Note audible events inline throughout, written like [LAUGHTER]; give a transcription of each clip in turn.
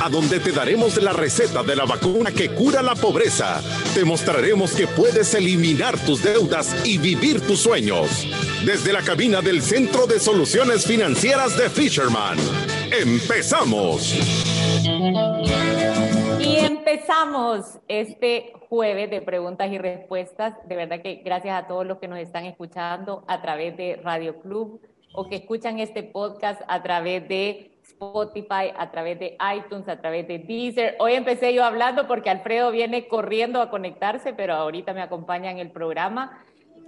a donde te daremos la receta de la vacuna que cura la pobreza. Te mostraremos que puedes eliminar tus deudas y vivir tus sueños. Desde la cabina del Centro de Soluciones Financieras de Fisherman. ¡Empezamos! Y empezamos este jueves de preguntas y respuestas. De verdad que gracias a todos los que nos están escuchando a través de Radio Club o que escuchan este podcast a través de Spotify, a través de iTunes, a través de Deezer. Hoy empecé yo hablando porque Alfredo viene corriendo a conectarse, pero ahorita me acompaña en el programa.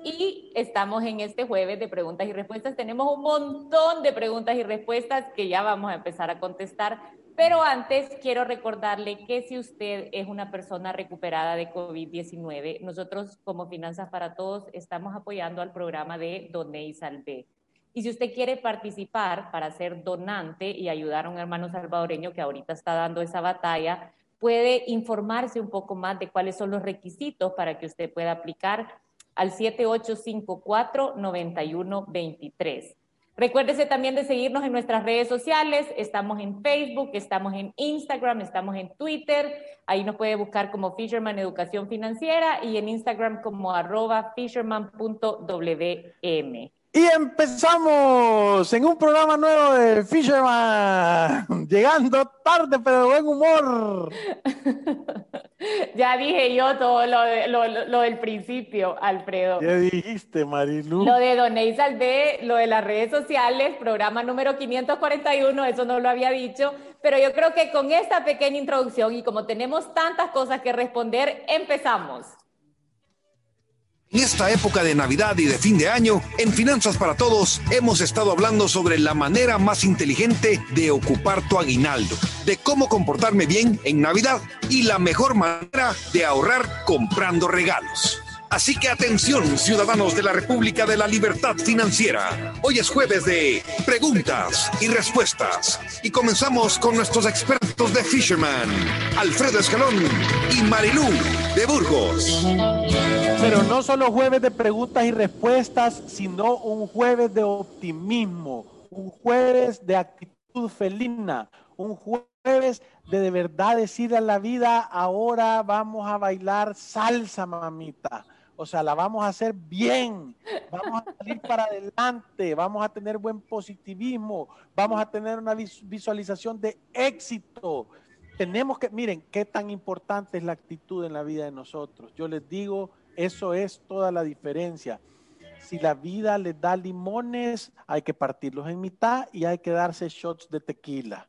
Y estamos en este jueves de preguntas y respuestas. Tenemos un montón de preguntas y respuestas que ya vamos a empezar a contestar. Pero antes quiero recordarle que si usted es una persona recuperada de COVID-19, nosotros como Finanzas para Todos estamos apoyando al programa de Doné y Salvé. Y si usted quiere participar para ser donante y ayudar a un hermano salvadoreño que ahorita está dando esa batalla, puede informarse un poco más de cuáles son los requisitos para que usted pueda aplicar al 7854-9123. Recuérdese también de seguirnos en nuestras redes sociales. Estamos en Facebook, estamos en Instagram, estamos en Twitter. Ahí nos puede buscar como Fisherman Educación Financiera y en Instagram como arroba fisherman.wm. Y empezamos en un programa nuevo de Fisherman, [LAUGHS] llegando tarde pero de buen humor. [LAUGHS] ya dije yo todo lo, del principio, Alfredo. ¿Qué dijiste, Marilu? Lo de Donei Salvé, lo de las redes sociales, programa número 541, eso no lo había dicho, pero yo creo que con esta pequeña introducción y como tenemos tantas cosas que responder, empezamos. En esta época de Navidad y de fin de año, en Finanzas para Todos hemos estado hablando sobre la manera más inteligente de ocupar tu aguinaldo, de cómo comportarme bien en Navidad y la mejor manera de ahorrar comprando regalos. Así que atención, ciudadanos de la República de la Libertad Financiera. Hoy es jueves de preguntas y respuestas. Y comenzamos con nuestros expertos de Fisherman, Alfredo Escalón y Marilú de Burgos. Pero no solo jueves de preguntas y respuestas, sino un jueves de optimismo, un jueves de actitud felina, un jueves de de verdad decir a la vida, ahora vamos a bailar salsa, mamita o sea, la vamos a hacer bien, vamos a salir para adelante, vamos a tener buen positivismo, vamos a tener una visualización de éxito. Tenemos que, miren, qué tan importante es la actitud en la vida de nosotros. Yo les digo, eso es toda la diferencia. Si la vida les da limones, hay que partirlos en mitad y hay que darse shots de tequila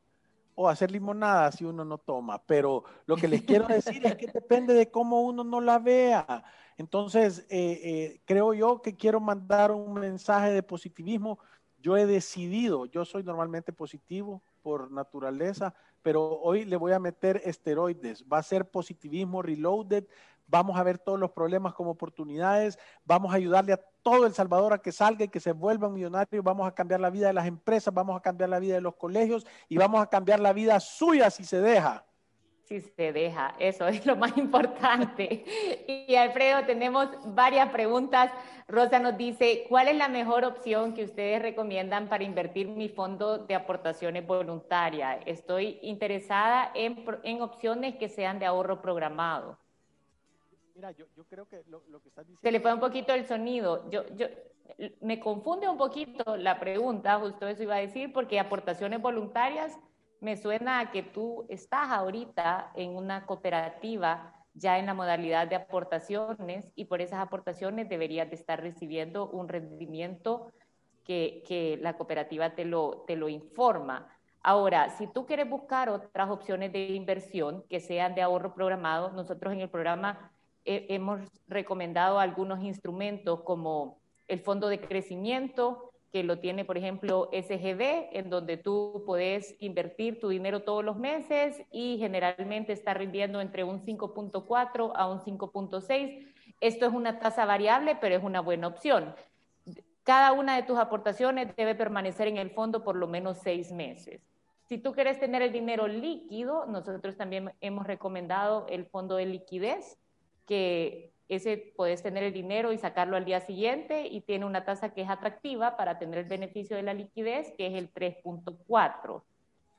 o hacer limonada si uno no toma. Pero lo que les quiero decir es que depende de cómo uno no la vea. Entonces, eh, eh, creo yo que quiero mandar un mensaje de positivismo. Yo he decidido, yo soy normalmente positivo por naturaleza, pero hoy le voy a meter esteroides. Va a ser positivismo reloaded. Vamos a ver todos los problemas como oportunidades. Vamos a ayudarle a todo El Salvador a que salga y que se vuelva millonario. Vamos a cambiar la vida de las empresas, vamos a cambiar la vida de los colegios y vamos a cambiar la vida suya si se deja si se deja, eso [LAUGHS] es lo más importante. Y Alfredo, tenemos varias preguntas. Rosa nos dice, ¿cuál es la mejor opción que ustedes recomiendan para invertir mi fondo de aportaciones voluntarias? Estoy interesada en, en opciones que sean de ahorro programado. Mira, yo, yo creo que lo, lo, que estás diciendo... Se le fue un poquito el sonido. Yo, yo, me confunde un poquito la pregunta, justo eso iba a decir, porque aportaciones voluntarias me suena a que tú estás ahorita en una cooperativa ya en la modalidad de aportaciones y por esas aportaciones deberías de estar recibiendo un rendimiento que, que la cooperativa te lo, te lo informa. Ahora, si tú quieres buscar otras opciones de inversión que sean de ahorro programado, nosotros en el programa hemos recomendado algunos instrumentos como el fondo de crecimiento, que lo tiene, por ejemplo, SGB, en donde tú puedes invertir tu dinero todos los meses y generalmente está rindiendo entre un 5.4 a un 5.6. esto es una tasa variable, pero es una buena opción. Cada una de tus aportaciones debe permanecer en el fondo por lo menos seis meses. Si tú quieres tener el dinero líquido, nosotros también hemos recomendado el fondo de liquidez, que ese puedes tener el dinero y sacarlo al día siguiente y tiene una tasa que es atractiva para tener el beneficio de la liquidez, que es el 3.4.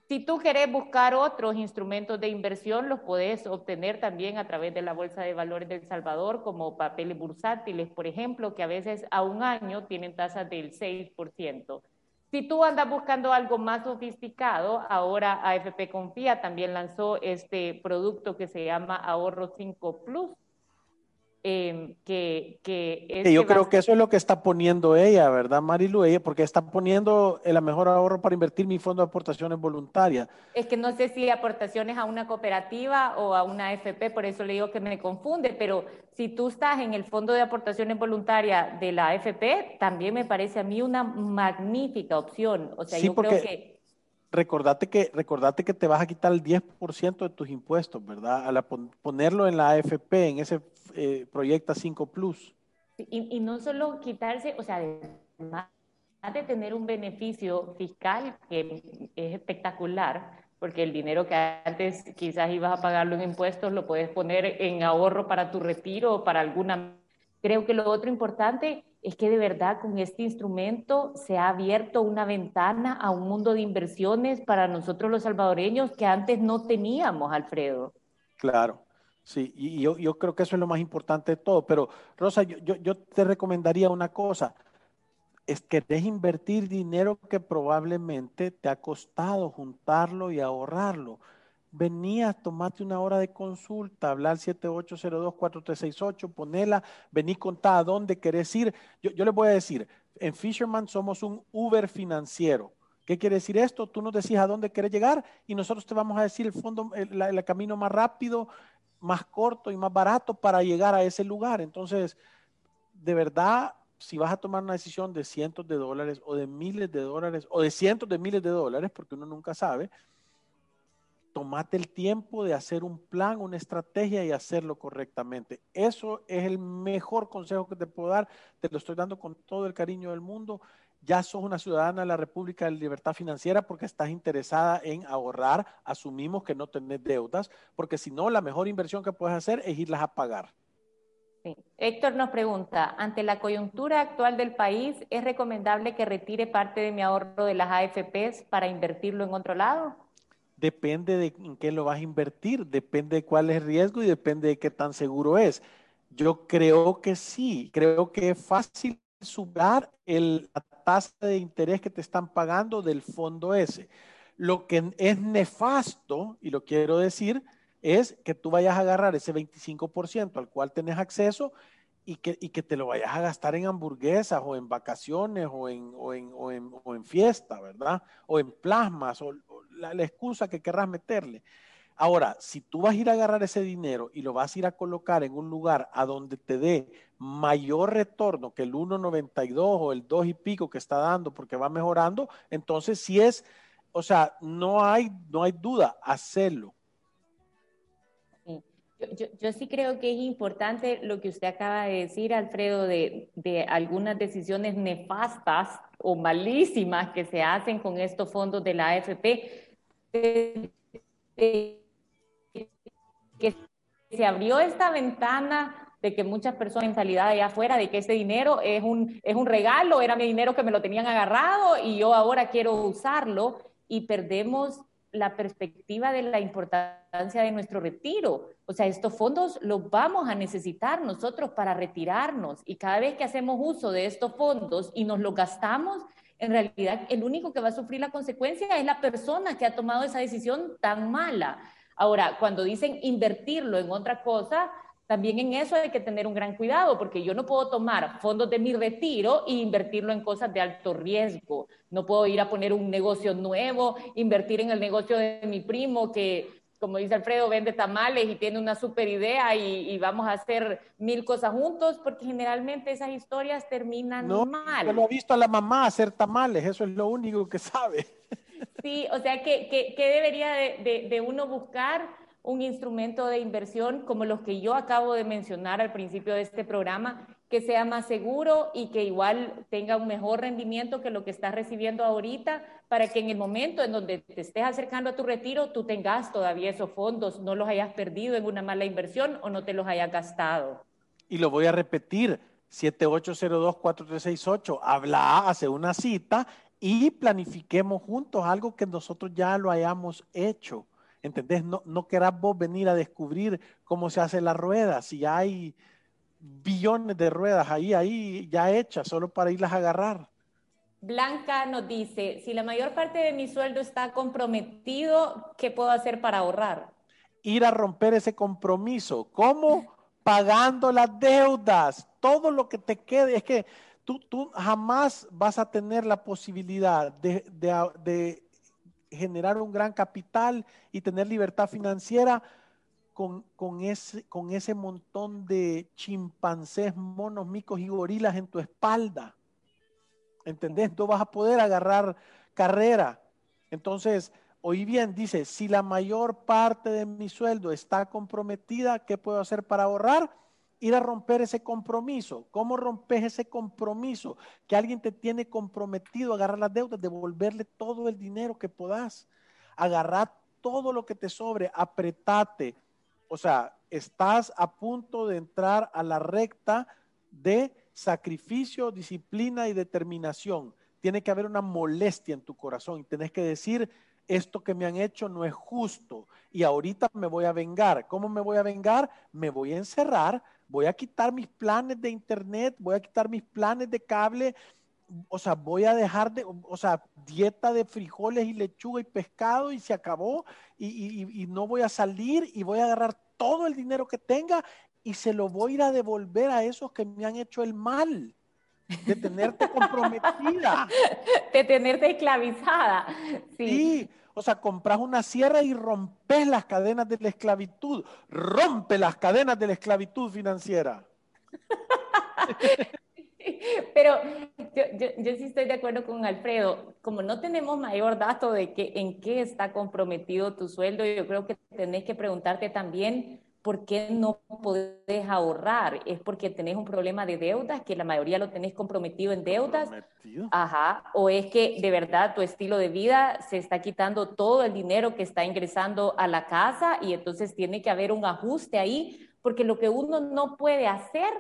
Si tú querés buscar otros instrumentos de inversión, los puedes obtener también a través de la Bolsa de Valores del Salvador, como papeles bursátiles, por ejemplo, que a veces a un año tienen tasas del 6%. Si tú andas buscando algo más sofisticado, ahora AFP Confía también lanzó este producto que se llama Ahorro 5 Plus, Em, que, que, yo creo que eso es lo que está poniendo ella, ¿verdad, Marilu? Ella, porque está poniendo el mejor ahorro para invertir mi fondo de aportaciones voluntarias. Es que no sé si aportaciones a una cooperativa o a una AFP, por eso le digo que me confunde, pero si tú estás en el fondo de aportaciones voluntarias de la AFP, también me parece a mí una magnífica opción. O sea, yo creo que recordate que, recordate que te vas a quitar el 10% de tus impuestos, ¿verdad? Al ponerlo en la AFP, en ese eh, Proyecta 5 Plus. Y, y, no solo quitarse, o sea, además de tener un beneficio fiscal que es espectacular, porque el dinero que antes quizás ibas a pagarlo en impuestos lo puedes poner en ahorro para tu retiro o para alguna... Creo que lo otro importante es que de verdad con este instrumento se ha abierto una ventana a un mundo de inversiones para nosotros los salvadoreños que antes no teníamos, Alfredo. Claro, sí, y yo, creo que eso es lo más importante de todo. Pero Rosa, yo, te recomendaría una cosa, es que dejes invertir dinero que probablemente te ha costado juntarlo y ahorrarlo venías, tomate una hora de consulta, hablar 7802-4368, ponela, vení, contá a dónde querés ir. Yo, yo les voy a decir, en Fisherman somos un Uber financiero. ¿Qué quiere decir esto? Tú nos decís a dónde querés llegar y nosotros te vamos a decir el fondo, el, el camino más rápido, más corto y más barato para llegar a ese lugar. Entonces, de verdad, si vas a tomar una decisión de cientos de dólares o de miles de dólares o de cientos de miles de dólares, porque uno nunca sabe, tomate el tiempo de hacer un plan, una estrategia y hacerlo correctamente. Eso es el mejor consejo que te puedo dar. Te lo estoy dando con todo el cariño del mundo. Ya sos una ciudadana de la República de Libertad Financiera porque estás interesada en ahorrar. Asumimos que no tenés deudas, porque si no, la mejor inversión que puedes hacer es irlas a pagar. Héctor nos pregunta, ante la coyuntura actual del país, ¿es recomendable que retire parte de mi ahorro de las AFPs para invertirlo en otro lado? Depende de en qué lo vas a invertir, depende de cuál es el riesgo y depende de qué tan seguro es. Yo creo que sí, creo que es fácil subir la tasa de interés que te están pagando del fondo ese. Lo que es nefasto, y lo quiero decir, es que tú vayas a agarrar ese 25% al cual tenés acceso y que, y que te lo vayas a gastar en hamburguesas o en vacaciones o en, o en, o en, o en fiesta, ¿verdad? O en plasmas o, la, excusa que querrás meterle. Ahora, si tú vas a ir a agarrar ese dinero y lo vas a ir a colocar en un lugar a donde te dé mayor retorno que el 1.92 o el 2 y pico que está dando porque va mejorando, entonces si es, o sea, no hay, no hay duda, hacerlo. Yo, sí creo que es importante lo que usted acaba de decir, Alfredo, de, de, algunas decisiones nefastas o malísimas que se hacen con estos fondos de la AFP que se abrió esta ventana de que muchas personas mentalidad allá afuera de que ese dinero es un, es un regalo, era mi dinero que me lo tenían agarrado y yo ahora quiero usarlo y perdemos la perspectiva de la importancia de nuestro retiro. O sea, estos fondos los vamos a necesitar nosotros para retirarnos y cada vez que hacemos uso de estos fondos y nos los gastamos, en realidad el único que va a sufrir la consecuencia es la persona que ha tomado esa decisión tan mala. Ahora, cuando dicen invertirlo en otra cosa, también en eso hay que tener un gran cuidado, porque yo no puedo tomar fondos de mi retiro e invertirlo en cosas de alto riesgo. No puedo ir a poner un negocio nuevo, invertir en el negocio de mi primo que como dice Alfredo, vende tamales y tiene una super idea y, vamos a hacer mil cosas juntos, porque generalmente esas historias terminan no, mal. No lo ha visto a la mamá hacer tamales, eso es lo único que sabe. Sí, o sea, que, que, debería de, de, uno buscar un instrumento de inversión como los que yo acabo de mencionar al principio de este programa, que sea más seguro y que igual tenga un mejor rendimiento que lo que estás recibiendo ahorita, para que en el momento en donde te estés acercando a tu retiro, tú tengas todavía esos fondos, no los hayas perdido en una mala inversión o no te los hayas gastado. Y lo voy a repetir, 7802-4368, habla, hace una cita y planifiquemos juntos algo que nosotros ya lo hayamos hecho ¿Entendés? No, no querás vos venir a descubrir cómo se hace la rueda, si hay billones de ruedas ahí, ahí ya hechas, solo para irlas a agarrar. Blanca nos dice, si la mayor parte de mi sueldo está comprometido, ¿qué puedo hacer para ahorrar? Ir a romper ese compromiso. ¿Cómo? Pagando las deudas, todo lo que te quede. Es que tú, tú jamás vas a tener la posibilidad de, de generar un gran capital y tener libertad financiera con, ese, con ese montón de chimpancés, monos, micos y gorilas en tu espalda. ¿Entendés? No vas a poder agarrar carrera. Entonces, oí bien, dice, si la mayor parte de mi sueldo está comprometida, ¿qué puedo hacer para ahorrar? Ir a romper ese compromiso. ¿Cómo rompes ese compromiso? Que alguien te tiene comprometido a agarrar las deudas, devolverle todo el dinero que puedas. Agarrar todo lo que te sobre, apretate. O sea, estás a punto de entrar a la recta de sacrificio, disciplina y determinación. Tiene que haber una molestia en tu corazón y tenés que decir, esto que me han hecho no es justo y ahorita me voy a vengar. ¿Cómo me voy a vengar? Me voy a encerrar, voy a quitar mis planes de internet, voy a quitar mis planes de cable, o sea, voy a dejar de, o sea, dieta de frijoles y lechuga y pescado y se acabó y, no voy a salir y voy a agarrar todo el dinero que tenga y se lo voy a ir a devolver a esos que me han hecho el mal de tenerte comprometida. [LAUGHS] De tenerte esclavizada. Sí. O sea, compras una sierra y rompes las cadenas de la esclavitud. Rompe las cadenas de la esclavitud financiera. [LAUGHS] Pero yo, sí estoy de acuerdo con Alfredo. Como no tenemos mayor dato de que, en qué está comprometido tu sueldo, yo creo que tenés que preguntarte también ¿por qué no podés ahorrar? ¿Es porque tenés un problema de deudas, que la mayoría lo tenés comprometido en deudas? Ajá. ¿O es que de verdad tu estilo de vida se está quitando todo el dinero que está ingresando a la casa y entonces tiene que haber un ajuste ahí? Porque lo que uno no puede hacer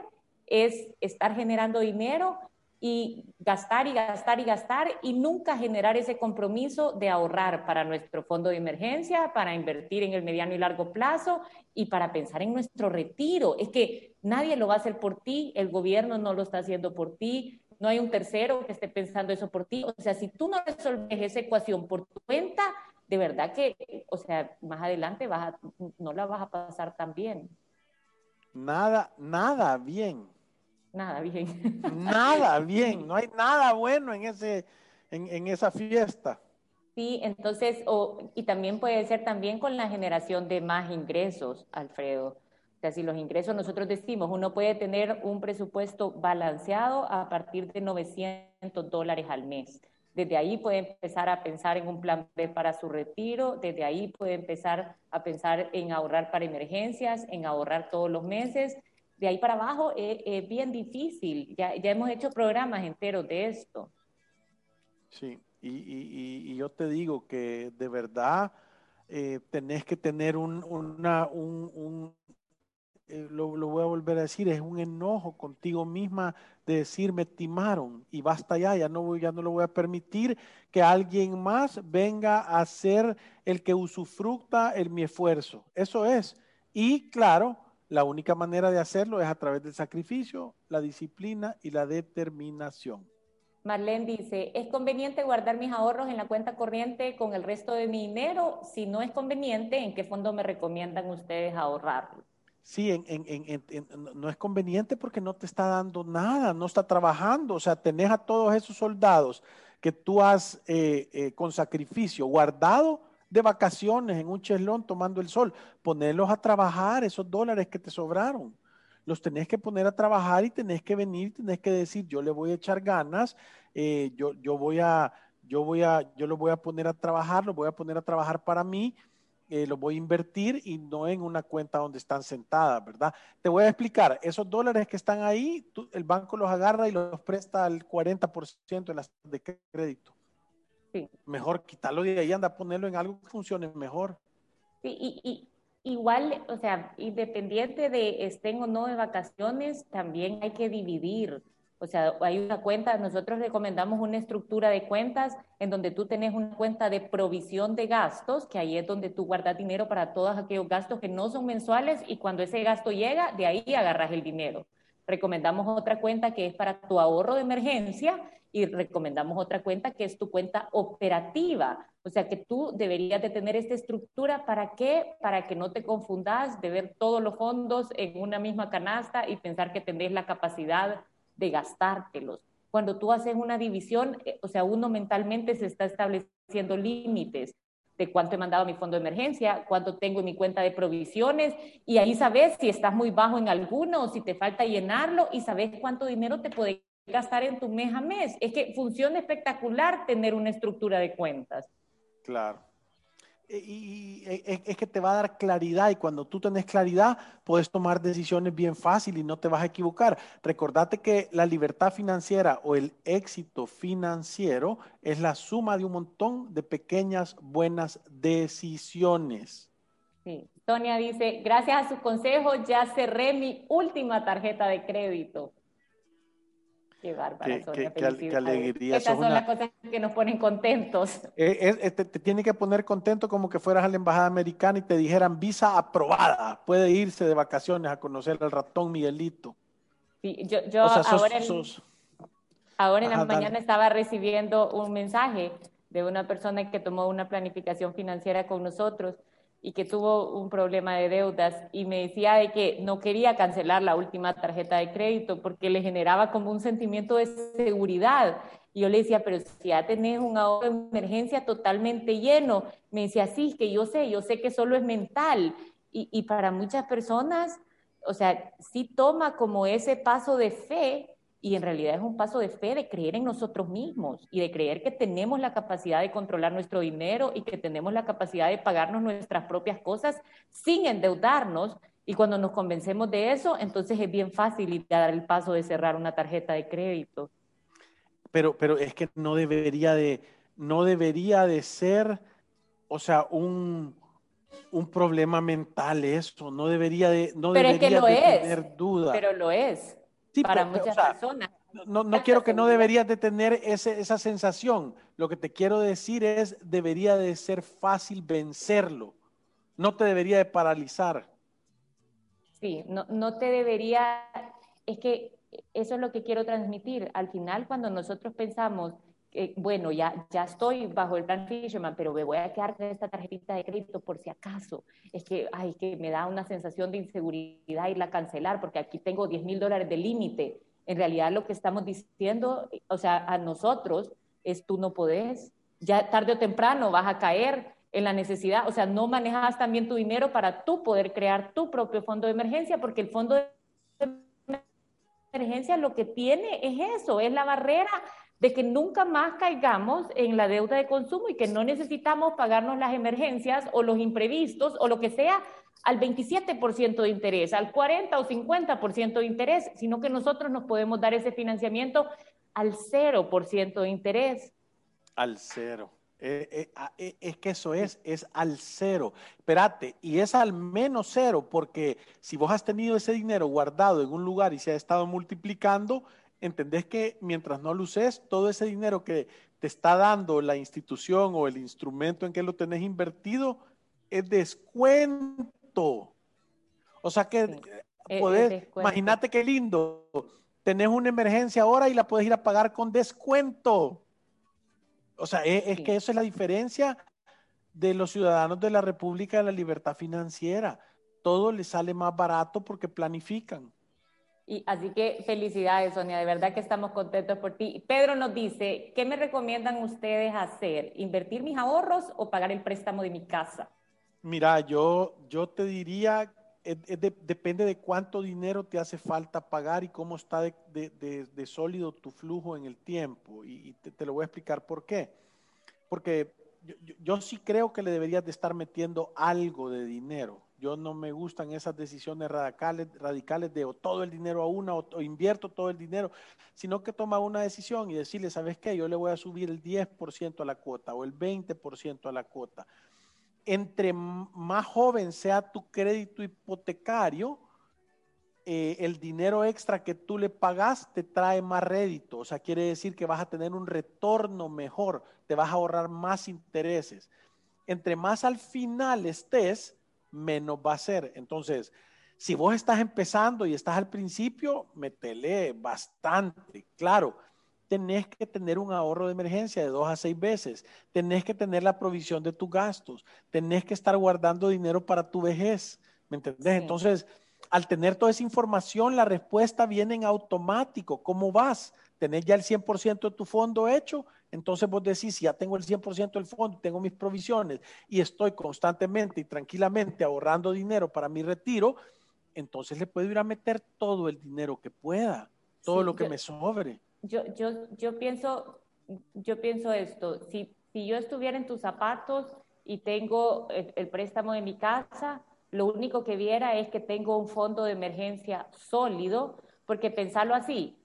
es estar generando dinero y gastar y gastar y gastar y nunca generar ese compromiso de ahorrar para nuestro fondo de emergencia, para invertir en el mediano y largo plazo y para pensar en nuestro retiro. Es que nadie lo va a hacer por ti, el gobierno no lo está haciendo por ti, no hay un tercero que esté pensando eso por ti. O sea, si tú no resolves esa ecuación por tu cuenta, de verdad que, o sea, más adelante vas no la vas a pasar tan bien. Nada, nada bien. Nada bien. Nada [LAUGHS] bien, no hay nada bueno en, ese, en, esa fiesta. Sí, entonces, o, y también puede ser también con la generación de más ingresos, Alfredo. O sea, si los ingresos nosotros decimos, uno puede tener un presupuesto balanceado a partir de 900 dólares al mes. Desde ahí puede empezar a pensar en un plan B para su retiro, desde ahí puede empezar a pensar en ahorrar para emergencias, en ahorrar todos los meses de ahí para abajo es, bien difícil. Ya, hemos hecho programas enteros de esto. Sí, y, yo te digo que de verdad eh, tenés que tener un, una, un, eh, lo, voy a volver a decir, es un enojo contigo misma de decir me timaron y basta ya, ya no, voy, ya no lo voy a permitir que alguien más venga a ser el que usufructa el, mi esfuerzo. Eso es. Y claro, la única manera de hacerlo es a través del sacrificio, la disciplina y la determinación. Marlene dice, ¿es conveniente guardar mis ahorros en la cuenta corriente con el resto de mi dinero? Si no es conveniente, ¿en qué fondo me recomiendan ustedes ahorrar? Sí, no es conveniente porque no te está dando nada, no está trabajando. O sea, tenés a todos esos soldados que tú has eh, eh, con sacrificio guardado de vacaciones en un cheslón tomando el sol, ponerlos a trabajar, esos dólares que te sobraron. Los tenés que poner a trabajar y tenés que venir, tenés que decir, yo le voy a echar ganas, eh, yo, yo voy a, yo voy a, yo lo voy a poner a trabajar, lo voy a poner a trabajar para mí eh, los voy a invertir y no en una cuenta donde están sentadas, ¿verdad? Te voy a explicar, esos dólares que están ahí, el banco los agarra y los presta al 40% de de crédito. Sí. Mejor quitarlo de ahí, anda a ponerlo en algo que funcione mejor. Sí, y, y igual, o sea, independiente de estén o no de vacaciones, también hay que dividir. O sea, hay una cuenta, nosotros recomendamos una estructura de cuentas en donde tú tenés una cuenta de provisión de gastos, que ahí es donde tú guardas dinero para todos aquellos gastos que no son mensuales y cuando ese gasto llega, de ahí agarras el dinero. Recomendamos otra cuenta que es para tu ahorro de emergencia y recomendamos otra cuenta que es tu cuenta operativa. O sea que tú deberías de tener esta estructura para qué? Para que no te confundas de ver todos los fondos en una misma canasta y pensar que tenés la capacidad de gastártelos. Cuando tú haces una división, eh, o sea, uno mentalmente se está estableciendo límites de cuánto he mandado a mi fondo de emergencia, cuánto tengo en mi cuenta de provisiones, y ahí sabes si estás muy bajo en alguno o si te falta llenarlo, y sabes cuánto dinero te puede gastar en tu mes a mes. Es que funciona espectacular tener una estructura de cuentas. Claro. Eh, y, eh, es que te va a dar claridad y cuando tú tenés claridad puedes tomar decisiones bien fácil y no te vas a equivocar. Recordate que la libertad financiera o el éxito financiero es la suma de un montón de pequeñas buenas decisiones. Sí. Tonia dice, gracias a su consejo ya cerré mi última tarjeta de crédito. Qué bárbara, Sonia, qué, alegría. Estas son las cosas que nos ponen contentos. Eh, te, tiene que poner contento como que fueras a la embajada americana y te dijeran visa aprobada. Puede irse de vacaciones a conocer al ratón Miguelito. Sí, yo, yo ahora, en, ahora en la mañana estaba recibiendo un mensaje de una persona que tomó una planificación financiera con nosotros y que tuvo un problema de deudas y me decía de que no quería cancelar la última tarjeta de crédito porque le generaba como un sentimiento de seguridad. Y yo le decía, pero si ya tenés un ahorro de emergencia totalmente lleno, me decía, sí, que yo sé, yo sé que solo es mental. Y, y para muchas personas, o sea, sí toma como ese paso de fe y en realidad es un paso de fe de creer en nosotros mismos y de creer que tenemos la capacidad de controlar nuestro dinero y que tenemos la capacidad de pagarnos nuestras propias cosas sin endeudarnos. Y cuando nos convencemos de eso, entonces es bien fácil dar el paso de cerrar una tarjeta de crédito. Pero, pero es que no debería de, no debería de ser, o sea, un, un problema mental eso, no debería de, no pero debería es que lo de es, tener duda. Pero lo es para muchas personas. No, no quiero que no deberías de tener ese, esa sensación. Lo que te quiero decir es, debería de ser fácil vencerlo. No te debería de paralizar. Sí, no, no te debería, es que eso es lo que quiero transmitir. Al final, cuando nosotros pensamos, bueno, ya, ya estoy bajo el plan Fisherman, pero me voy a quedar con esta tarjetita de crédito por si acaso. Es que, ay, que me da una sensación de inseguridad irla a cancelar porque aquí tengo 10 mil dólares de límite. En realidad lo que estamos diciendo, o sea, a nosotros es tú no podés, ya tarde o temprano vas a caer en la necesidad, o sea, no manejas también tu dinero para tú poder crear tu propio fondo de emergencia, porque el fondo de emergencia lo que tiene es eso, es la barrera de que nunca más caigamos en la deuda de consumo y que no necesitamos pagarnos las emergencias o los imprevistos o lo que sea al 27% de interés, al 40 o 50% de interés, sino que nosotros nos podemos dar ese financiamiento al 0% de interés. Al cero. Eh, eh, ah, eh, es que eso es, es al cero. Espérate, y es al menos cero, porque si vos has tenido ese dinero guardado en un lugar y se ha estado multiplicando, entendés que mientras no luces, todo ese dinero que te está dando la institución o el instrumento en que lo tenés invertido es descuento. O sea que podés, imagínate qué lindo, tenés una emergencia ahora y la puedes ir a pagar con descuento. O sea, es, es que eso es la diferencia de los ciudadanos de la República de la Libertad Financiera. Todo les sale más barato porque planifican. Y así que felicidades, Sonia, de verdad que estamos contentos por ti. Pedro nos dice, ¿qué me recomiendan ustedes hacer? ¿Invertir mis ahorros o pagar el préstamo de mi casa? Mira, yo, yo te diría, depende de cuánto dinero te hace falta pagar y cómo está de, sólido tu flujo en el tiempo. Y, te, lo voy a explicar por qué. Porque yo, sí creo que le deberías de estar metiendo algo de dinero. Yo no me gustan esas decisiones radicales, radicales de o todo el dinero a una o, invierto todo el dinero, sino que toma una decisión y decirle, ¿sabes qué? Yo le voy a subir el 10% a la cuota o el 20% a la cuota. Entre más joven sea tu crédito hipotecario, eh, el dinero extra que tú le pagas te trae más rédito, o sea, quiere decir que vas a tener un retorno mejor, te vas a ahorrar más intereses. Entre más al final estés, menos va a ser. Entonces, si vos estás empezando y estás al principio, metele bastante, claro. Tenés que tener un ahorro de emergencia de dos a seis veces. Tenés que tener la provisión de tus gastos. Tenés que estar guardando dinero para tu vejez. ¿Me entendés? Entonces, al tener toda esa información, la respuesta viene en automático. ¿Cómo vas? ¿Tenés ya el 100% de tu fondo hecho? Entonces vos decís, si ya tengo el 100% del fondo, tengo mis provisiones y estoy constantemente y tranquilamente ahorrando dinero para mi retiro, entonces le puedo ir a meter todo el dinero que pueda, todo lo que me sobre. Yo, yo, yo, pienso, yo pienso esto, si, si yo estuviera en tus zapatos y tengo el préstamo de mi casa, lo único que viera es que tengo un fondo de emergencia sólido, porque pensarlo así,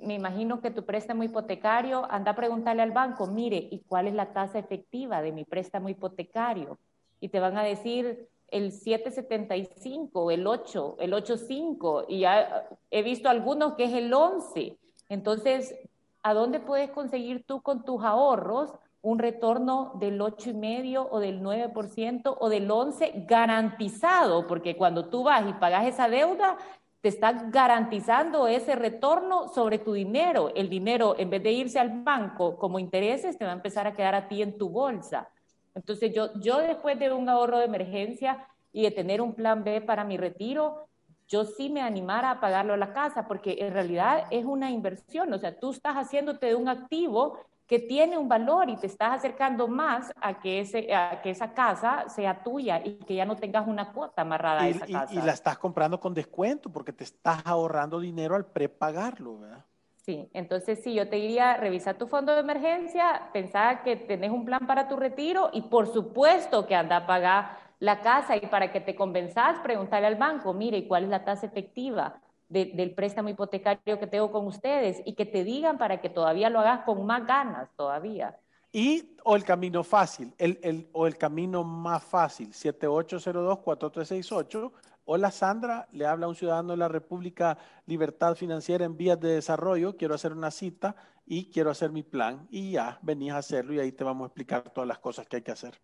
me imagino que tu préstamo hipotecario, anda a preguntarle al banco, mire, ¿y cuál es la tasa efectiva de mi préstamo hipotecario? Y te van a decir el 775, el 8, el 85, y ya he visto algunos que es el 11. Entonces, ¿a dónde puedes conseguir tú con tus ahorros un retorno del 8,5 o del 9% o del 11% garantizado, porque cuando tú vas y pagas esa deuda, te están garantizando ese retorno sobre tu dinero. El dinero, en vez de irse al banco como intereses, te va a empezar a quedar a ti en tu bolsa. Entonces, yo, yo después de un ahorro de emergencia y de tener un plan B para mi retiro, yo sí me animara a pagarlo a la casa, porque en realidad es una inversión. O sea, tú estás haciéndote de un activo que tiene un valor y te estás acercando más a que, ese, que esa casa sea tuya y que ya no tengas una cuota amarrada a esa casa. Y, la estás comprando con descuento porque te estás ahorrando dinero al prepagarlo, ¿verdad? Sí, entonces sí, yo te diría, revisar tu fondo de emergencia, pensar que tenés un plan para tu retiro y por supuesto que anda a pagar la casa y para que te convenzas, preguntarle al banco, mire, ¿cuál es la tasa efectiva? Del préstamo hipotecario que tengo con ustedes y que te digan para que todavía lo hagas con más ganas todavía. Y o el camino fácil, el, el, o el camino más fácil, 7802-4368. Hola Sandra, le habla un ciudadano de la República Libertad Financiera en vías de desarrollo, quiero hacer una cita y quiero hacer mi plan y ya, venís a hacerlo y ahí te vamos a explicar todas las cosas que hay que hacer.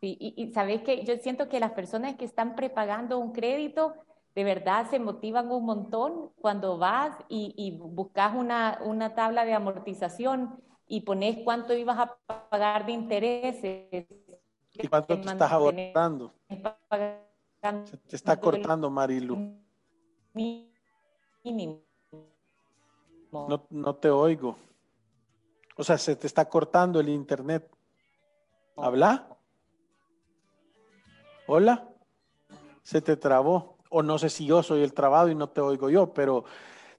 Sí, y, y sabes que yo siento que las personas que están prepagando un crédito, de verdad se motivan un montón cuando vas y, buscas una, una, tabla de amortización y pones cuánto ibas a pagar de intereses. ¿Y cuánto te estás ahorrando? Se te está cortando, Marilu. No, no te oigo. O sea, se te está cortando el internet. ¿Habla? ¿Hola? Se te trabó o no sé si yo soy el trabado y no te oigo yo, pero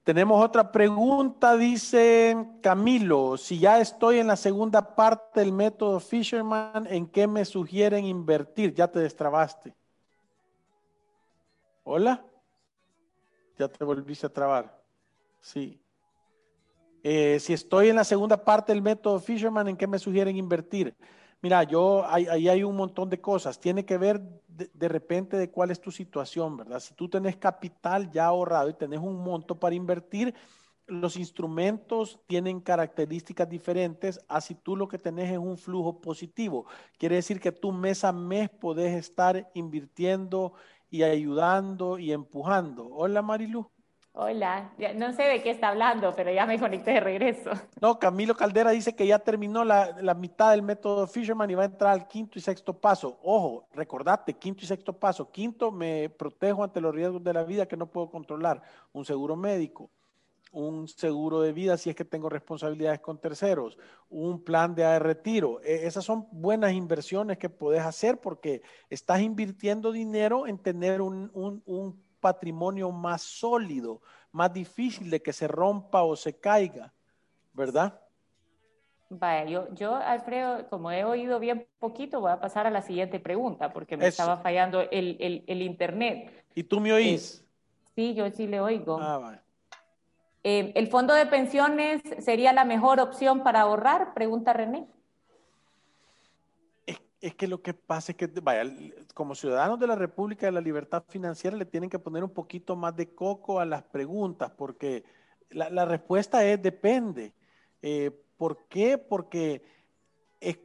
tenemos otra pregunta, dice Camilo, si ya estoy en la segunda parte del método Fisherman, ¿en qué me sugieren invertir? Ya te destrabaste. Hola, ya te volviste a trabar. Sí. Eh, si estoy en la segunda parte del método Fisherman, ¿en qué me sugieren invertir? Mira, yo ahí hay, un montón de cosas. Tiene que ver de, repente de cuál es tu situación, ¿verdad? Si tú tenés capital ya ahorrado y tenés un monto para invertir, los instrumentos tienen características diferentes así tú lo que tenés es un flujo positivo. Quiere decir que tú mes a mes podés estar invirtiendo y ayudando y empujando. Hola Marilu. Hola, no sé de qué está hablando, pero ya me conecté de regreso. No, Camilo Caldera dice que ya terminó la, mitad del método Fisherman y va a entrar al quinto y sexto paso. Ojo, recordate, quinto y sexto paso. Quinto, me protejo ante los riesgos de la vida que no puedo controlar. Un seguro médico, un seguro de vida si es que tengo responsabilidades con terceros, un plan de retiro. E, esas son buenas inversiones que puedes hacer porque estás invirtiendo dinero en tener un, un patrimonio más sólido, más difícil de que se rompa o se caiga, ¿verdad? Vaya, yo, yo, Alfredo, como he oído bien poquito, voy a pasar a la siguiente pregunta porque me estaba fallando el, el, internet. ¿Y tú me oís? Eh, sí, yo sí le oigo. Ah, eh, ¿El fondo de pensiones sería la mejor opción para ahorrar? Pregunta René. Es, que lo que pasa es que, vaya, como ciudadanos de la República de la Libertad Financiera le tienen que poner un poquito más de coco a las preguntas porque la, respuesta es depende. Eh, ¿Por qué? Porque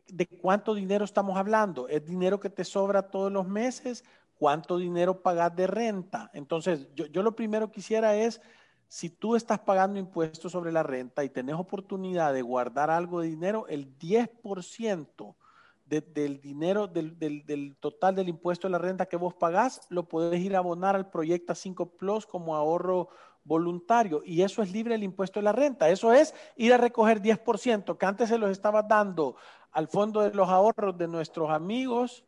de cuánto dinero estamos hablando. ¿Es dinero que te sobra todos los meses? ¿Cuánto dinero pagas de renta? Entonces, yo, lo primero quisiera es, si tú estás pagando impuestos sobre la renta y tenés oportunidad de guardar algo de dinero, el 10% del dinero, del, del, total del impuesto de la renta que vos pagás, lo podés ir a abonar al Proyecta 5 Plus como ahorro voluntario y eso es libre del impuesto de la renta. Eso es ir a recoger 10% que antes se los estaba dando al fondo de los ahorros de nuestros amigos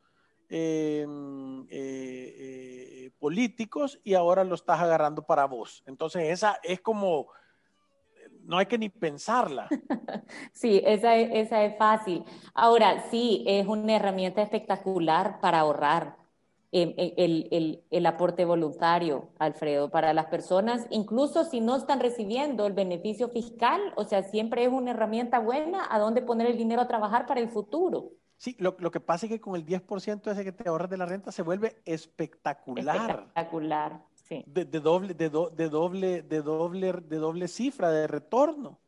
em, eh, eh, políticos y ahora lo estás agarrando para vos. Entonces esa es como, no hay que ni pensarla. [LAUGHS] Sí, esa esa es fácil. Ahora, sí, es una herramienta espectacular para ahorrar el, el, aporte voluntario, Alfredo, para las personas, incluso si no están recibiendo el beneficio fiscal, o sea, siempre es una herramienta buena a dónde poner el dinero a trabajar para el futuro. Sí, lo, lo, que pasa es que con el 10% ese que te ahorras de la renta se vuelve espectacular. Espectacular, sí. De, de doble, de, de, doble, de, doble, de doble cifra de retorno.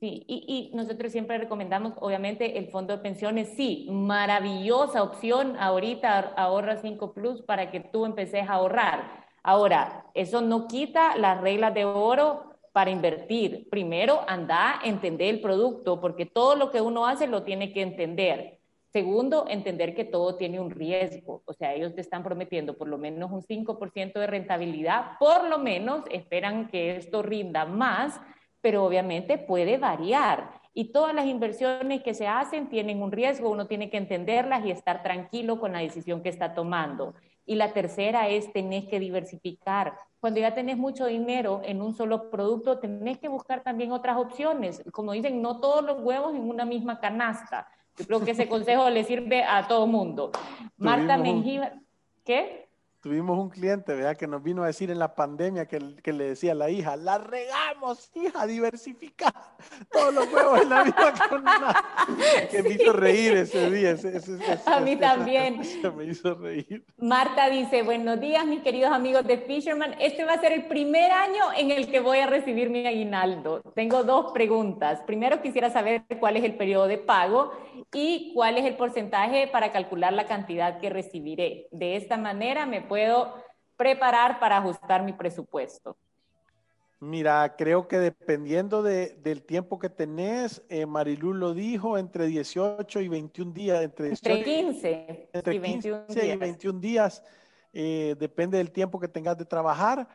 Sí, y, nosotros siempre recomendamos, obviamente, el fondo de pensiones, sí, maravillosa opción ahorita, ahorra 5 Plus para que tú empeces a ahorrar. Ahora, eso no quita las reglas de oro para invertir. Primero, anda a entender el producto, porque todo lo que uno hace lo tiene que entender. Segundo, entender que todo tiene un riesgo. O sea, ellos te están prometiendo por lo menos un 5% de rentabilidad, por lo menos esperan que esto rinda más pero obviamente puede variar. Y todas las inversiones que se hacen tienen un riesgo, uno tiene que entenderlas y estar tranquilo con la decisión que está tomando. Y la tercera es tenés que diversificar. Cuando ya tenés mucho dinero en un solo producto, tenés que buscar también otras opciones. Como dicen, no todos los huevos en una misma canasta. Yo creo que ese consejo le sirve a todo mundo. Marta Mengíbar, ¿qué? Tuvimos un cliente, ¿verdad? Que nos vino a decir en la pandemia que, que le decía a la hija, la regamos, hija, diversificar [LAUGHS] todos los huevos en la misma [LAUGHS] canasta. Que me hizo reír ese día. a mí también. [LAUGHS] me hizo reír. Marta dice, buenos días, mis queridos amigos de Fisherman. Este va a ser el primer año en el que voy a recibir mi aguinaldo. Tengo dos preguntas. Primero, quisiera saber cuál es el periodo de pago y cuál es el porcentaje para calcular la cantidad que recibiré. De esta manera me puedo preparar para ajustar mi presupuesto. Mira, creo que dependiendo del tiempo que tenés, eh, Marilu lo dijo, entre 18 y 21 días. Entre, 15, entre y 21 días. Y 21 días eh, depende del tiempo que tengas de trabajar.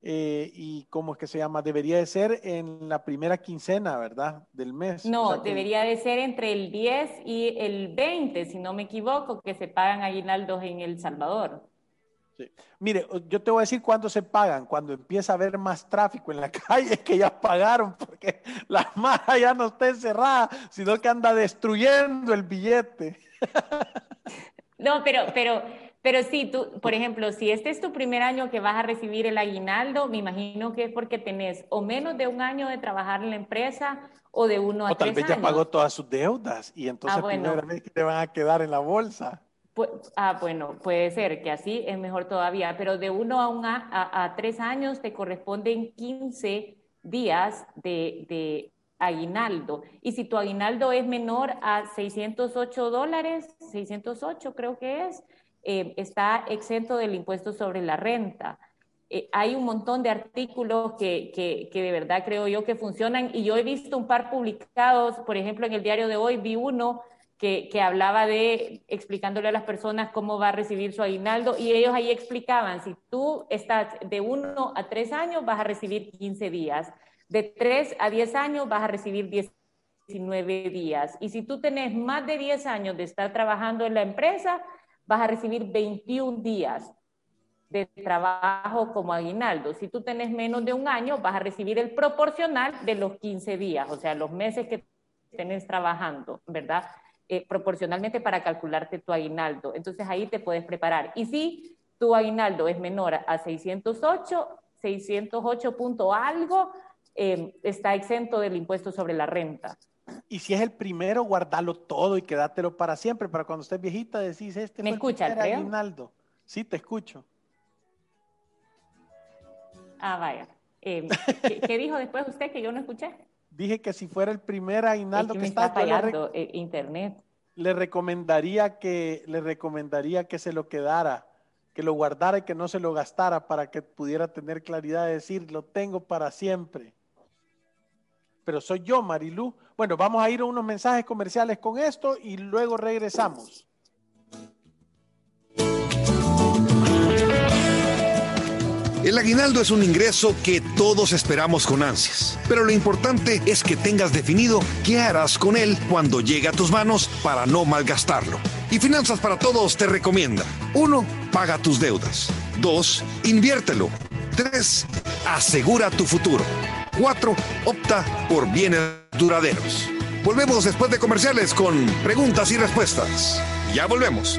Eh, y cómo es que se llama, debería de ser en la primera quincena, ¿verdad? Del mes. No, debería de ser entre el 10 y el 20, si no me equivoco, que se pagan aguinaldos en El Salvador. Sí. Mire, yo te voy a decir cuándo se pagan, cuando empieza a haber más tráfico en la [LAUGHS] calle, que ya pagaron, porque la mara ya no está encerrada, sino que anda destruyendo el billete. [LAUGHS] No, pero, pero pero sí, tú, por ejemplo, si este es tu primer año que vas a recibir el aguinaldo, me imagino que es porque tenés o menos de un año de trabajar en la empresa o de uno a o tal vez ya pagó todas sus deudas y entonces ah, primera vez que te van a quedar en la bolsa. Pues, ah, bueno, puede ser que así es mejor todavía, pero de uno a, a, tres años te corresponden 15 días de, aguinaldo. Y si tu aguinaldo es menor a 608 dólares, 608 creo que es, eh, está exento del impuesto sobre la renta. Eh, hay un montón de artículos que, que, de verdad creo yo que funcionan y yo he visto un par publicados, por ejemplo, en el diario de hoy vi uno que, hablaba de explicándole a las personas cómo va a recibir su aguinaldo y ellos ahí explicaban, si tú estás de uno a tres años vas a recibir 15 días, de tres a 10 años vas a recibir 19 días y si tú tenés más de 10 años de estar trabajando en la empresa, vas a recibir 21 días de trabajo como aguinaldo. Si tú tenés menos de un año, vas a recibir el proporcional de los 15 días, o sea, los meses que tenés trabajando, ¿verdad? Eh, proporcionalmente para calcularte tu aguinaldo. Entonces ahí te puedes preparar. Y si tu aguinaldo es menor a 608, 608 punto algo, eh, está exento del impuesto sobre la renta. Y si es el primero, guardalo todo y quédatelo para siempre, para cuando estés viejita decís, este ¿Me escucha, el aguinaldo. Sí, te escucho. Ah, vaya. [LAUGHS] Eh, ¿qué, dijo después usted que yo no escuché? Dije que si fuera el primer aguinaldo que, está fallando eh, internet. Le recomendaría que le recomendaría que se lo quedara, que lo guardara y que no se lo gastara para que pudiera tener claridad de decir, lo tengo para siempre. Pero soy yo, Marilú. Bueno, vamos a ir a unos mensajes comerciales con esto y luego regresamos. El aguinaldo es un ingreso que todos esperamos con ansias, pero lo importante es que tengas definido qué harás con él cuando llegue a tus manos para no malgastarlo. Y Finanzas para Todos te recomienda. 1. Paga tus deudas. 2. Inviértelo. 3. Asegura tu futuro. 4. Opta por bienes duraderos. Volvemos después de comerciales con preguntas y respuestas. Ya volvemos.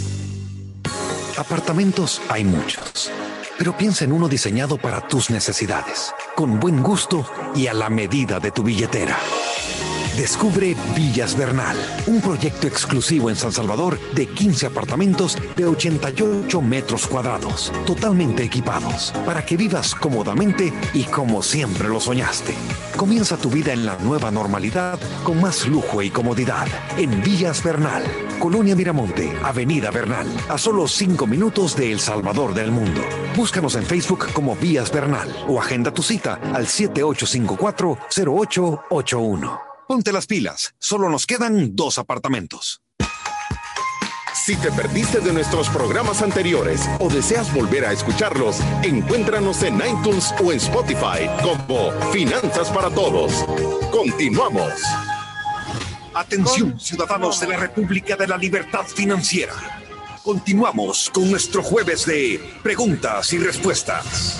Apartamentos hay muchos, pero piensa en uno diseñado para tus necesidades, con buen gusto y a la medida de tu billetera. Descubre Villas Bernal, un proyecto exclusivo en San Salvador de 15 apartamentos de 88 metros cuadrados, totalmente equipados, para que vivas cómodamente y como siempre lo soñaste. Comienza tu vida en la nueva normalidad con más lujo y comodidad en Villas Bernal, Colonia Miramonte, Avenida Bernal, a solo 5 minutos de El Salvador del Mundo. Búscanos en Facebook como Villas Bernal o agenda tu cita al 7854-0881. Ponte las pilas, solo nos quedan dos apartamentos. Si te perdiste de nuestros programas anteriores o deseas volver a escucharlos, encuéntranos en iTunes o en Spotify como Finanzas para Todos. Continuamos. Atención, ciudadanos de la República de la Libertad Financiera. Continuamos con nuestro jueves de preguntas y respuestas.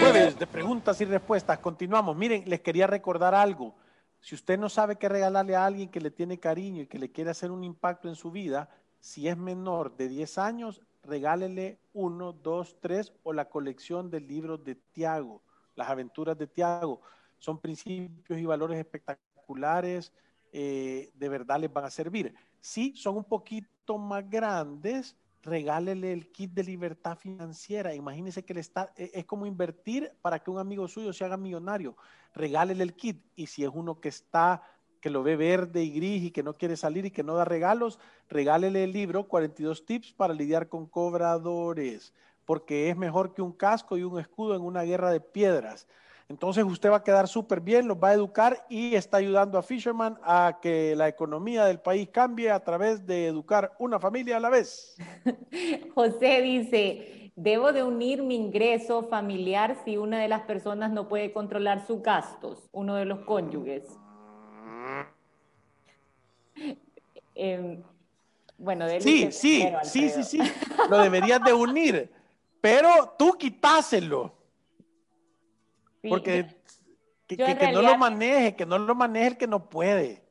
Jueves de preguntas y respuestas. Continuamos. Miren, les quería recordar algo. Si usted no sabe qué regalarle a alguien que le tiene cariño y que le quiere hacer un impacto en su vida, si es menor de 10 años, regálele uno, dos, tres o la colección del libro de Tiago, las aventuras de Tiago. Son principios y valores espectaculares, eh, de verdad les van a servir. Si son un poquito más grandes, regálele el kit de libertad financiera. Imagínese que le está, e, es como invertir para que un amigo suyo se haga millonario. Regálele el kit. Y si es uno que está, que lo ve verde y gris y que no quiere salir y que no da regalos, regálele el libro 42 tips para lidiar con cobradores, porque es mejor que un casco y un escudo en una guerra de piedras. Entonces usted va a quedar súper bien, los va a educar y está ayudando a Fisherman a que la economía del país cambie a través de educar una familia a la vez. [LAUGHS] José dice, debo de unir mi ingreso familiar si una de las personas no puede controlar sus gastos, uno de los cónyuges. [LAUGHS] Em, bueno, de sí, sí, sí, sí, sí, lo deberías de unir, pero tú quitáselo. Porque que, no lo maneje, que no lo maneje el que no puede.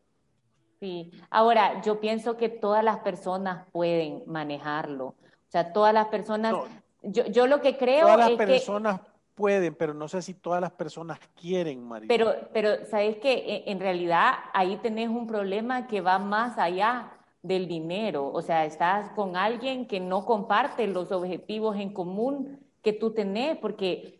Sí, ahora yo pienso que todas las personas pueden manejarlo. O sea, todas las personas, yo, yo, lo que creo todas las personas pueden, pero no sé si todas las personas quieren, María. Pero, pero sabes que en realidad ahí tenés un problema que va más allá del dinero. O sea, estás con alguien que no comparte los objetivos en común que tú tenés, porque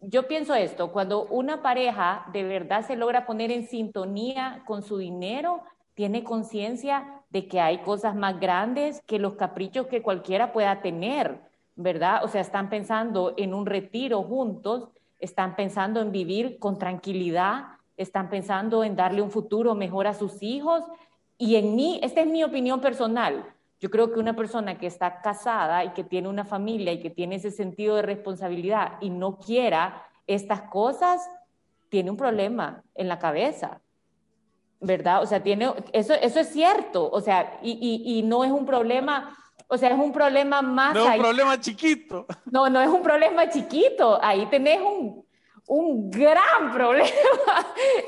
yo pienso esto, cuando una pareja de verdad se logra poner en sintonía con su dinero, tiene conciencia de que hay cosas más grandes que los caprichos que cualquiera pueda tener, ¿verdad? O sea, están pensando en un retiro juntos, están pensando en vivir con tranquilidad, están pensando en darle un futuro mejor a sus hijos y en mí, esta es mi opinión personal, yo creo que una persona que está casada y que tiene una familia y que tiene ese sentido de responsabilidad y no quiera estas cosas, tiene un problema en la cabeza. ¿Verdad? O sea, tiene, eso, eso es cierto. O sea, y, y, y no es un problema, o sea, es un problema más. No es un problema chiquito. No, no es un problema chiquito. Ahí tenés un, un gran [LAUGHS] problema.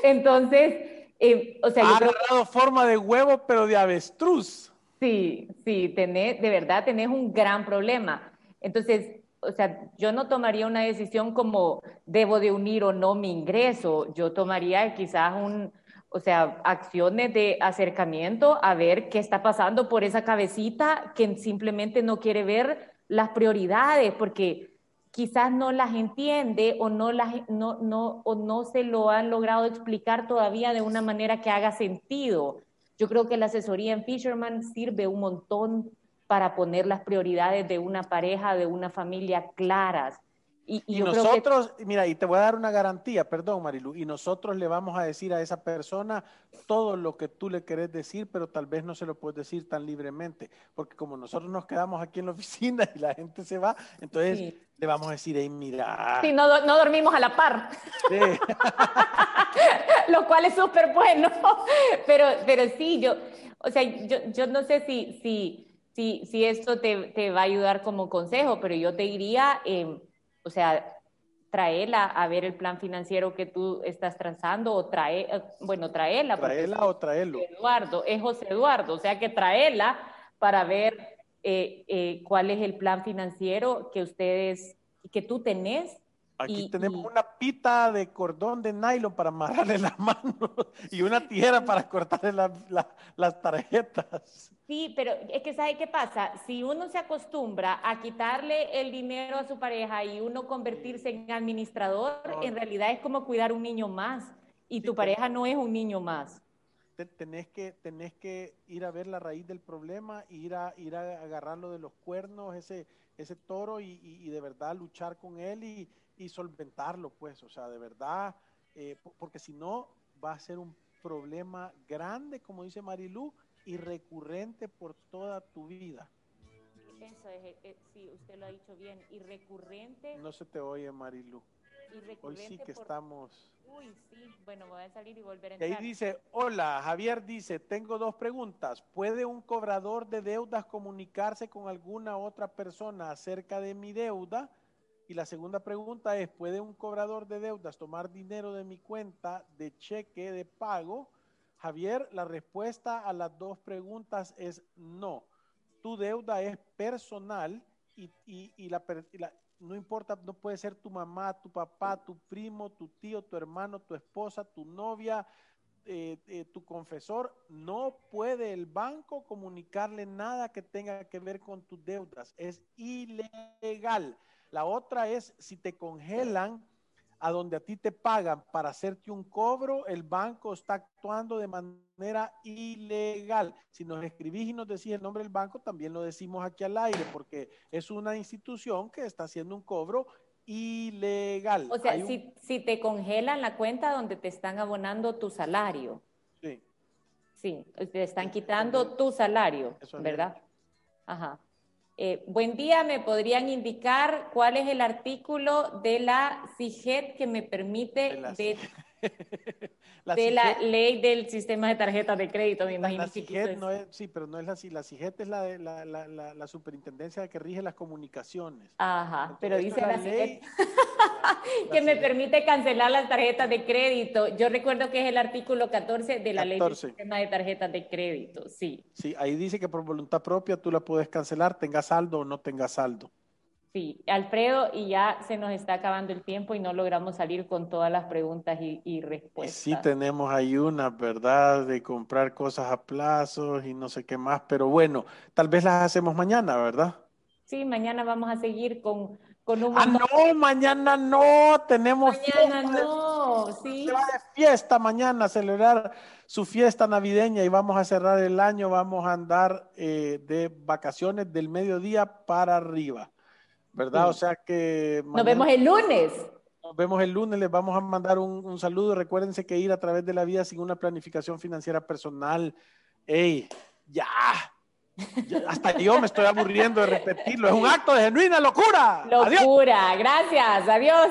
Entonces, eh, o sea, ha agarrado forma de huevo, pero de avestruz. Sí, sí, tenés, de verdad tenés un gran problema. Entonces, o sea, yo no tomaría una decisión como debo de unir o no mi ingreso. Yo tomaría quizás un, o sea, acciones de acercamiento a ver qué está pasando por esa cabecita que simplemente no quiere ver las prioridades, porque quizás no las entiende o no, las, no, no, o no se lo han logrado explicar todavía de una manera que haga sentido. Yo creo que la asesoría en Fisherman sirve un montón para poner las prioridades de una pareja, de una familia claras y, nosotros, mira, y te voy a dar una garantía, perdón Marilu, y nosotros le vamos a decir a esa persona todo lo que tú le querés decir, pero tal vez no se lo puedes decir tan libremente, porque como nosotros nos quedamos aquí en la oficina [LAUGHS] y la gente se va, entonces le vamos a decir, hey, mira. Sí, no, no dormimos a la par. Sí. [LAUGHS] lo cual es súper bueno, pero, pero sí, yo, o sea, yo, yo no sé si, si, si, si esto te, te, va a ayudar como consejo, pero yo te diría... Eh, o sea, traela a ver el plan financiero que tú estás transando o trae, eh, bueno, traela. Traela o traelo. Eduardo, es José Eduardo, o sea que traela para ver eh, eh, cuál es el plan financiero que ustedes, que tú tenés. Aquí tenemos una pita de cordón de nylon para amarrarle [LAUGHS] las manos y una tijera para cortarle las tarjetas. Sí, pero es que ¿sabe qué pasa? Si uno se acostumbra a quitarle el dinero a su pareja y uno convertirse en administrador, en realidad es como cuidar un niño más y tu pareja no es un niño más. Tenés que, tenés que ir a ver la raíz del problema, ir a, ir a agarrarlo de los cuernos, ese, ese toro y, de verdad luchar con él y, solventarlo, pues, o sea, de verdad, eh, porque si no va a ser un problema grande, como dice Marilú, y recurrente por toda tu vida. Eso es, eh, sí, usted lo ha dicho bien, y recurrente. No se te oye, Marilu. Hoy sí que estamos. Uy, sí, bueno, voy a salir y volver a entrar. ahí dice, hola, Javier dice, tengo dos preguntas. ¿Puede un cobrador de deudas comunicarse con alguna otra persona acerca de mi deuda? Y la segunda pregunta es, ¿puede un cobrador de deudas tomar dinero de mi cuenta de cheque de pago? Javier, la respuesta a las dos preguntas es no. Tu deuda es personal y, la, no importa, no puede ser tu mamá, tu papá, tu primo, tu tío, tu hermano, tu esposa, tu novia, eh, eh, tu confesor. No puede el banco comunicarle nada que tenga que ver con tus deudas. Es ilegal. La otra es si te congelan a donde a ti te pagan para hacerte un cobro, el banco está actuando de manera ilegal. Si nos escribís y nos decís el nombre del banco, también lo decimos aquí al aire, porque es una institución que está haciendo un cobro ilegal. O sea, si, te congelan la cuenta donde te están abonando tu salario. Sí. Sí, te están quitando tu salario, ¿verdad? Ajá. Eh, buen día, ¿me podrían indicar cuál es el artículo de la CIGET que me permite de, de la ley del sistema de tarjetas de crédito, me imagino. La, no es, sí, pero no es la La CIGET es la, de, la, la, la, superintendencia que rige las comunicaciones. Ajá, pero dice la, CIGET [LAUGHS] [LAUGHS] que me permite cancelar las tarjetas de crédito. Yo recuerdo que es el artículo 14 de la ley del sistema de tarjetas de crédito, sí. Sí, ahí dice que por voluntad propia tú la puedes cancelar, tengas saldo o no tengas saldo. Sí, Alfredo, y ya se nos está acabando el tiempo y no logramos salir con todas las preguntas y, respuestas. Sí, tenemos ahí ¿verdad? De comprar cosas a plazos y no sé qué más, pero bueno, tal vez las hacemos mañana, ¿verdad? Sí, mañana vamos a seguir con, con un... Ah, no, mañana no, tenemos... Mañana no, sí. Se va de fiesta mañana, a celebrar su fiesta navideña y vamos a cerrar el año, vamos a andar eh, de vacaciones del mediodía para arriba. ¿Verdad? O sea que... Nos vemos el lunes. Nos vemos el lunes, les vamos a mandar un, saludo. Recuérdense que ir a través de la vida sin una planificación financiera personal ¡Ey! ¡Ya! hasta yo me estoy aburriendo de repetirlo. Es un acto de genuina locura. Locura. Gracias. Adiós.